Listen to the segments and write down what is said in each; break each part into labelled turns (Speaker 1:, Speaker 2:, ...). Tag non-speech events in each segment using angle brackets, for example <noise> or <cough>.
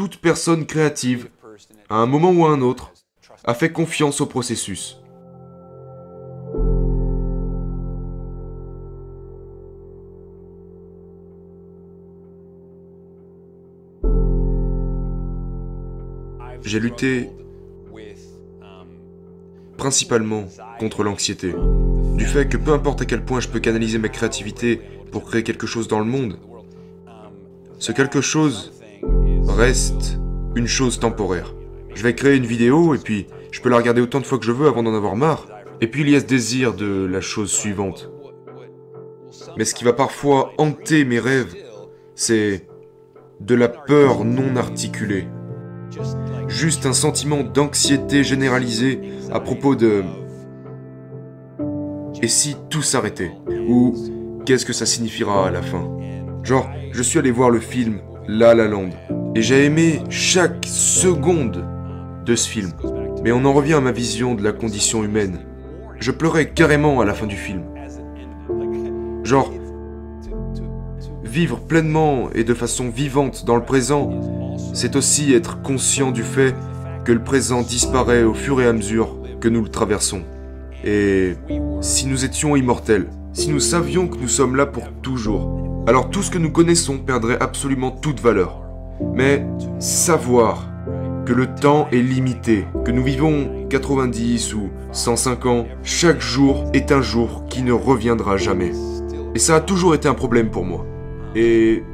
Speaker 1: toute personne créative, à un moment ou à un autre, a fait confiance au processus. J'ai lutté principalement contre l'anxiété. Du fait que peu importe à quel point je peux canaliser ma créativité pour créer quelque chose dans le monde, ce quelque chose reste une chose temporaire. Je vais créer une vidéo et puis je peux la regarder autant de fois que je veux avant d'en avoir marre. Et puis il y a ce désir de la chose suivante. Mais ce qui va parfois hanter mes rêves, c'est de la peur non articulée. Juste un sentiment d'anxiété généralisée à propos de... Et si tout s'arrêtait? Ou qu'est-ce que ça signifiera à la fin? Genre, je suis allé voir le film La La Land, et j'ai aimé chaque seconde de ce film. Mais on en revient à ma vision de la condition humaine. Je pleurais carrément à la fin du film. Genre, vivre pleinement et de façon vivante dans le présent, c'est aussi être conscient du fait que le présent disparaît au fur et à mesure que nous le traversons. Et si nous étions immortels, si nous savions que nous sommes là pour toujours, alors tout ce que nous connaissons perdrait absolument toute valeur. Mais savoir que le temps est limité, que nous vivons 90 ou 105 ans, chaque jour est un jour qui ne reviendra jamais. Et ça a toujours été un problème pour moi. Et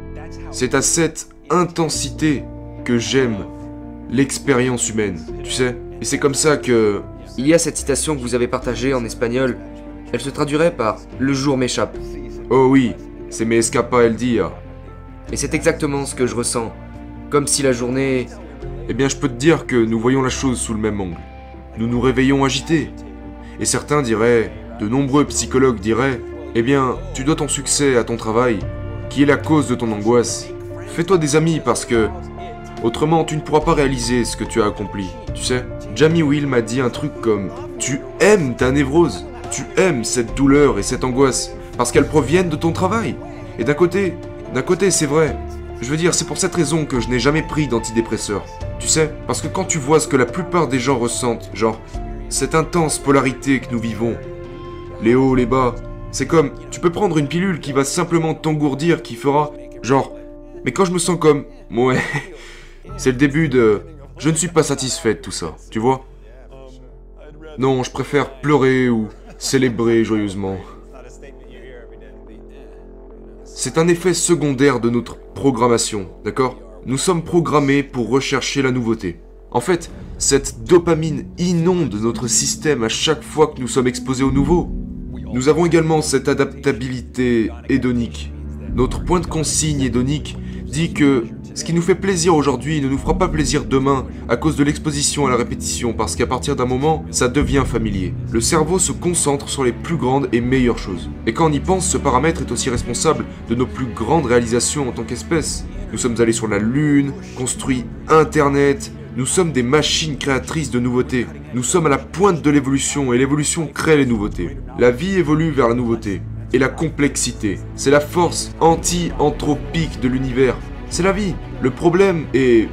Speaker 1: c'est à cette intensité que j'aime l'expérience humaine, tu sais. Et c'est comme ça que...
Speaker 2: Il y a cette citation que vous avez partagée en espagnol. Elle se traduirait par Le jour m'échappe.
Speaker 1: Oh oui, c'est me escapa el día.
Speaker 2: Et c'est exactement ce que je ressens. Si la journée...
Speaker 1: Eh bien, je peux te dire que nous voyons la chose sous le même angle. Nous nous réveillons agités. Et certains diraient, de nombreux psychologues diraient, eh bien, tu dois ton succès à ton travail, qui est la cause de ton angoisse. Fais-toi des amis parce que Autrement, tu ne pourras pas réaliser ce que tu as accompli. Tu sais, Jamie Will m'a dit un truc comme Tu aimes ta névrose. Tu aimes cette douleur et cette angoisse parce qu'elles proviennent de ton travail. Et d'un côté, d'un côté, c'est vrai. Je veux dire, c'est pour cette raison que je n'ai jamais pris d'antidépresseur. Tu sais, parce que quand tu vois ce que la plupart des gens ressentent, genre cette intense polarité que nous vivons, les hauts, les bas, c'est comme tu peux prendre une pilule qui va simplement t'engourdir, qui fera genre mais quand je me sens comme ouais <laughs> c'est le début de je ne suis pas satisfait de tout ça, tu vois? Non, je préfère pleurer ou célébrer joyeusement. C'est un effet secondaire de notre programmation, d'accord? Nous sommes programmés pour rechercher la nouveauté. En fait, cette dopamine inonde notre système à chaque fois que nous sommes exposés au nouveau. Nous avons également cette adaptabilité hédonique. Notre point de consigne hédonique dit que ce qui nous fait plaisir aujourd'hui ne nous fera pas plaisir demain à cause de l'exposition à la répétition parce qu'à partir d'un moment, ça devient familier. Le cerveau se concentre sur les plus grandes et meilleures choses. Et quand on y pense, ce paramètre est aussi responsable de nos plus grandes réalisations en tant qu'espèce. Nous sommes allés sur la Lune, construit Internet, nous sommes des machines créatrices de nouveautés. Nous sommes à la pointe de l'évolution et l'évolution crée les nouveautés. La vie évolue vers la nouveauté. Et la complexité, c'est la force anti-anthropique de l'univers. C'est la vie. Le problème est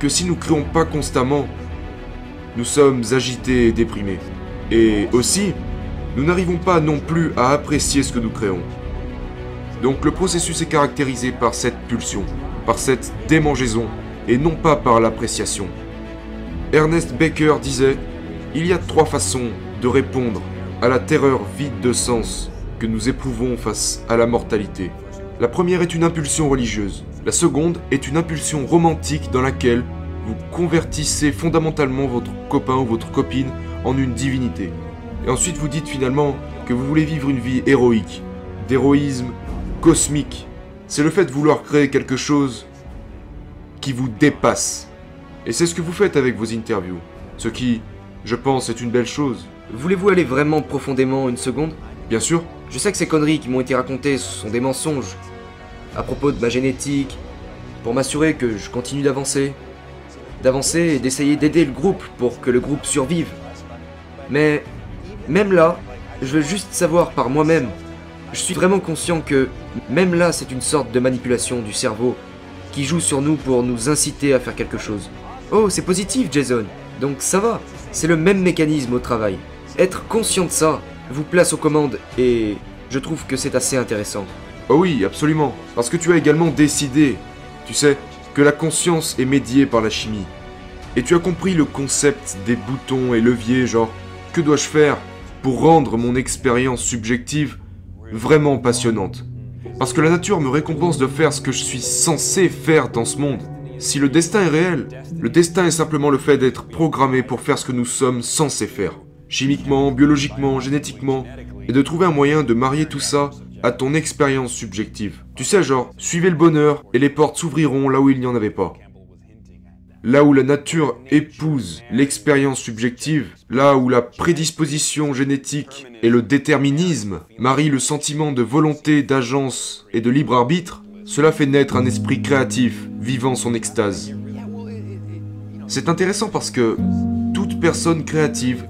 Speaker 1: que si nous créons pas constamment, nous sommes agités et déprimés. Et aussi, nous n'arrivons pas non plus à apprécier ce que nous créons. Donc le processus est caractérisé par cette pulsion, par cette démangeaison, et non pas par l'appréciation. Ernest Baker disait Il y a trois façons de répondre à la terreur vide de sens que nous éprouvons face à la mortalité. La première est une impulsion religieuse. La seconde est une impulsion romantique dans laquelle vous convertissez fondamentalement votre copain ou votre copine en une divinité. Et ensuite vous dites finalement que vous voulez vivre une vie héroïque, d'héroïsme cosmique. C'est le fait de vouloir créer quelque chose qui vous dépasse. Et c'est ce que vous faites avec vos interviews. Ce qui, je pense, est une belle chose.
Speaker 2: Voulez-vous aller vraiment profondément une seconde?
Speaker 1: Bien sûr.
Speaker 2: Je sais que ces conneries qui m'ont été racontées sont des mensonges, à propos de ma génétique, pour m'assurer que je continue d'avancer. D'avancer et d'essayer d'aider le groupe pour que le groupe survive. Mais même là, je veux juste savoir par moi-même. Je suis vraiment conscient que même là, c'est une sorte de manipulation du cerveau qui joue sur nous pour nous inciter à faire quelque chose. Oh, c'est positif, Jason. Donc ça va. C'est le même mécanisme au travail. Être conscient de ça vous place aux commandes et je trouve que c'est assez intéressant.
Speaker 1: Oh oui, absolument. Parce que tu as également décidé, tu sais, que la conscience est médiée par la chimie. Et tu as compris le concept des boutons et leviers, genre, que dois-je faire pour rendre mon expérience subjective vraiment passionnante? Parce que la nature me récompense de faire ce que je suis censé faire dans ce monde. Si le destin est réel, le destin est simplement le fait d'être programmé pour faire ce que nous sommes censés faire. Chimiquement, biologiquement, génétiquement. Et de trouver un moyen de marier tout ça à ton expérience subjective. Tu sais, genre, suivez le bonheur et les portes s'ouvriront là où il n'y en avait pas. Là où la nature épouse l'expérience subjective, là où la prédisposition génétique et le déterminisme marient le sentiment de volonté, d'agence et de libre arbitre, cela fait naître un esprit créatif, vivant son extase. C'est intéressant parce que toute personne créative,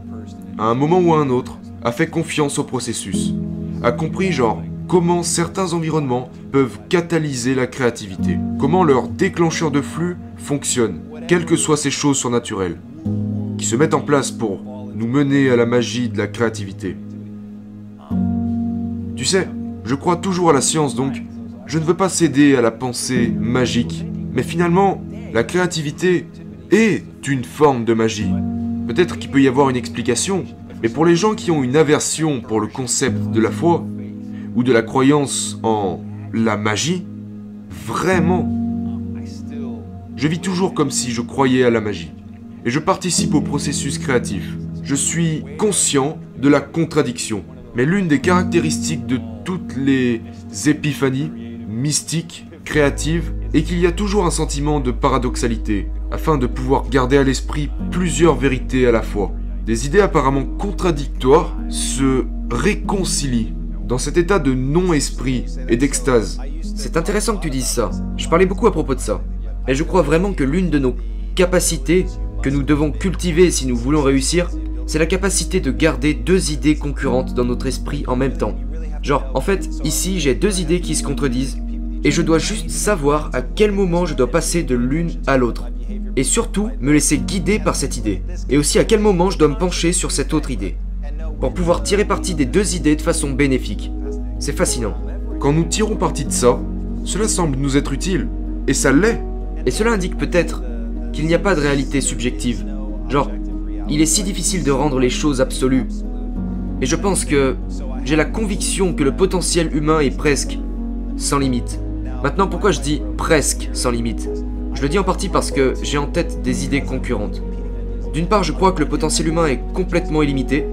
Speaker 1: à un moment ou à un autre, a fait confiance au processus, a compris genre comment certains environnements peuvent catalyser la créativité, comment leur déclencheur de flux fonctionne, quelles que soient ces choses surnaturelles, qui se mettent en place pour nous mener à la magie de la créativité? Tu sais, je crois toujours à la science donc, je ne veux pas céder à la pensée magique, mais finalement, la créativité est une forme de magie. Peut-être qu'il peut y avoir une explication, mais pour les gens qui ont une aversion pour le concept de la foi, ou de la croyance en la magie, vraiment, je vis toujours comme si je croyais à la magie. Et je participe au processus créatif. Je suis conscient de la contradiction. Mais l'une des caractéristiques de toutes les épiphanies, mystique, créative, et qu'il y a toujours un sentiment de paradoxalité, afin de pouvoir garder à l'esprit plusieurs vérités à la fois. Des idées apparemment contradictoires se réconcilient dans cet état de non-esprit et d'extase.
Speaker 2: C'est intéressant que tu dises ça. Je parlais beaucoup à propos de ça. Et je crois vraiment que l'une de nos capacités que nous devons cultiver si nous voulons réussir, c'est la capacité de garder deux idées concurrentes dans notre esprit en même temps. Genre, en fait, ici, j'ai deux idées qui se contredisent, et je dois juste savoir à quel moment je dois passer de l'une à l'autre. Et surtout, me laisser guider par cette idée. Et aussi à quel moment je dois me pencher sur cette autre idée. Pour pouvoir tirer parti des deux idées de façon bénéfique. C'est fascinant.
Speaker 1: Quand nous tirons parti de ça, cela semble nous être utile. Et ça l'est.
Speaker 2: Et cela indique peut-être qu'il n'y a pas de réalité subjective. Genre, il est si difficile de rendre les choses absolues. Et je pense que j'ai la conviction que le potentiel humain est presque sans limite. Maintenant, pourquoi je dis presque sans limite? Je le dis en partie parce que j'ai en tête des idées concurrentes. D'une part, je crois que le potentiel humain est complètement illimité,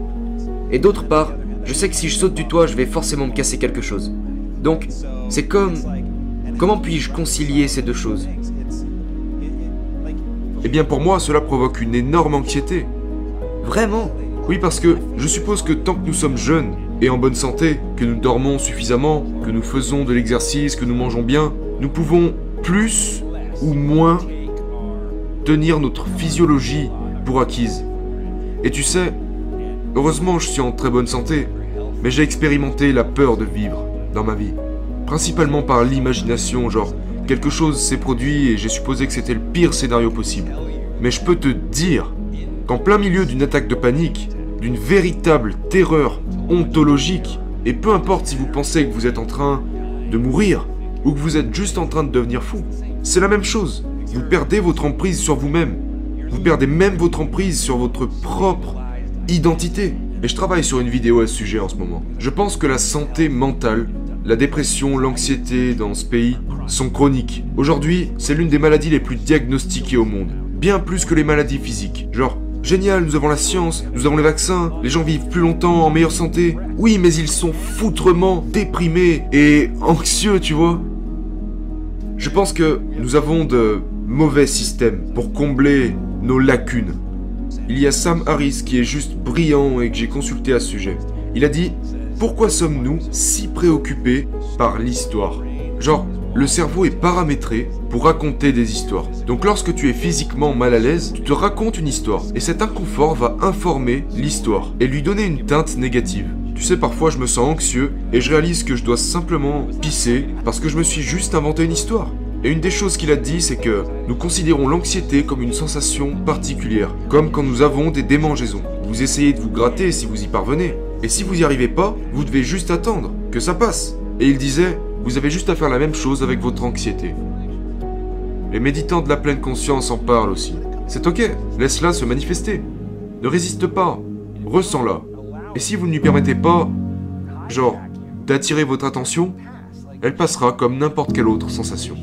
Speaker 2: et d'autre part, je sais que si je saute du toit, je vais forcément me casser quelque chose. Donc, c'est comme... Comment puis-je concilier ces deux choses?
Speaker 1: Eh bien pour moi, cela provoque une énorme anxiété.
Speaker 2: Vraiment?
Speaker 1: Oui, parce que je suppose que tant que nous sommes jeunes, et en bonne santé, que nous dormons suffisamment, que nous faisons de l'exercice, que nous mangeons bien, nous pouvons plus ou moins tenir notre physiologie pour acquise. Et tu sais, heureusement je suis en très bonne santé, mais j'ai expérimenté la peur de vivre dans ma vie. Principalement par l'imagination, genre quelque chose s'est produit et j'ai supposé que c'était le pire scénario possible. Mais je peux te dire qu'en plein milieu d'une attaque de panique, d'une véritable terreur ontologique. Et peu importe si vous pensez que vous êtes en train de mourir ou que vous êtes juste en train de devenir fou, c'est la même chose. Vous perdez votre emprise sur vous-même. Vous perdez même votre emprise sur votre propre identité. Et je travaille sur une vidéo à ce sujet en ce moment. Je pense que la santé mentale, la dépression, l'anxiété dans ce pays sont chroniques. Aujourd'hui, c'est l'une des maladies les plus diagnostiquées au monde. Bien plus que les maladies physiques. Genre, Génial, nous avons la science, nous avons les vaccins, les gens vivent plus longtemps, en meilleure santé. Oui, mais ils sont foutrement déprimés et anxieux, tu vois. Je pense que nous avons de mauvais systèmes pour combler nos lacunes. Il y a Sam Harris qui est juste brillant et que j'ai consulté à ce sujet. Il a dit Pourquoi sommes-nous si préoccupés par l'histoire? Genre, le cerveau est paramétré pour raconter des histoires. Donc lorsque tu es physiquement mal à l'aise, tu te racontes une histoire. Et cet inconfort va informer l'histoire et lui donner une teinte négative. Tu sais, parfois je me sens anxieux et je réalise que je dois simplement pisser parce que je me suis juste inventé une histoire. Et une des choses qu'il a dit, c'est que nous considérons l'anxiété comme une sensation particulière, comme quand nous avons des démangeaisons. Vous essayez de vous gratter si vous y parvenez, et si vous n'y arrivez pas, vous devez juste attendre que ça passe. Et il disait, vous avez juste à faire la même chose avec votre anxiété. Les méditants de la pleine conscience en parlent aussi. C'est ok, laisse-la se manifester. Ne résiste pas, ressens-la. Et si vous ne lui permettez pas, genre, d'attirer votre attention, elle passera comme n'importe quelle autre sensation.